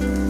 Bye.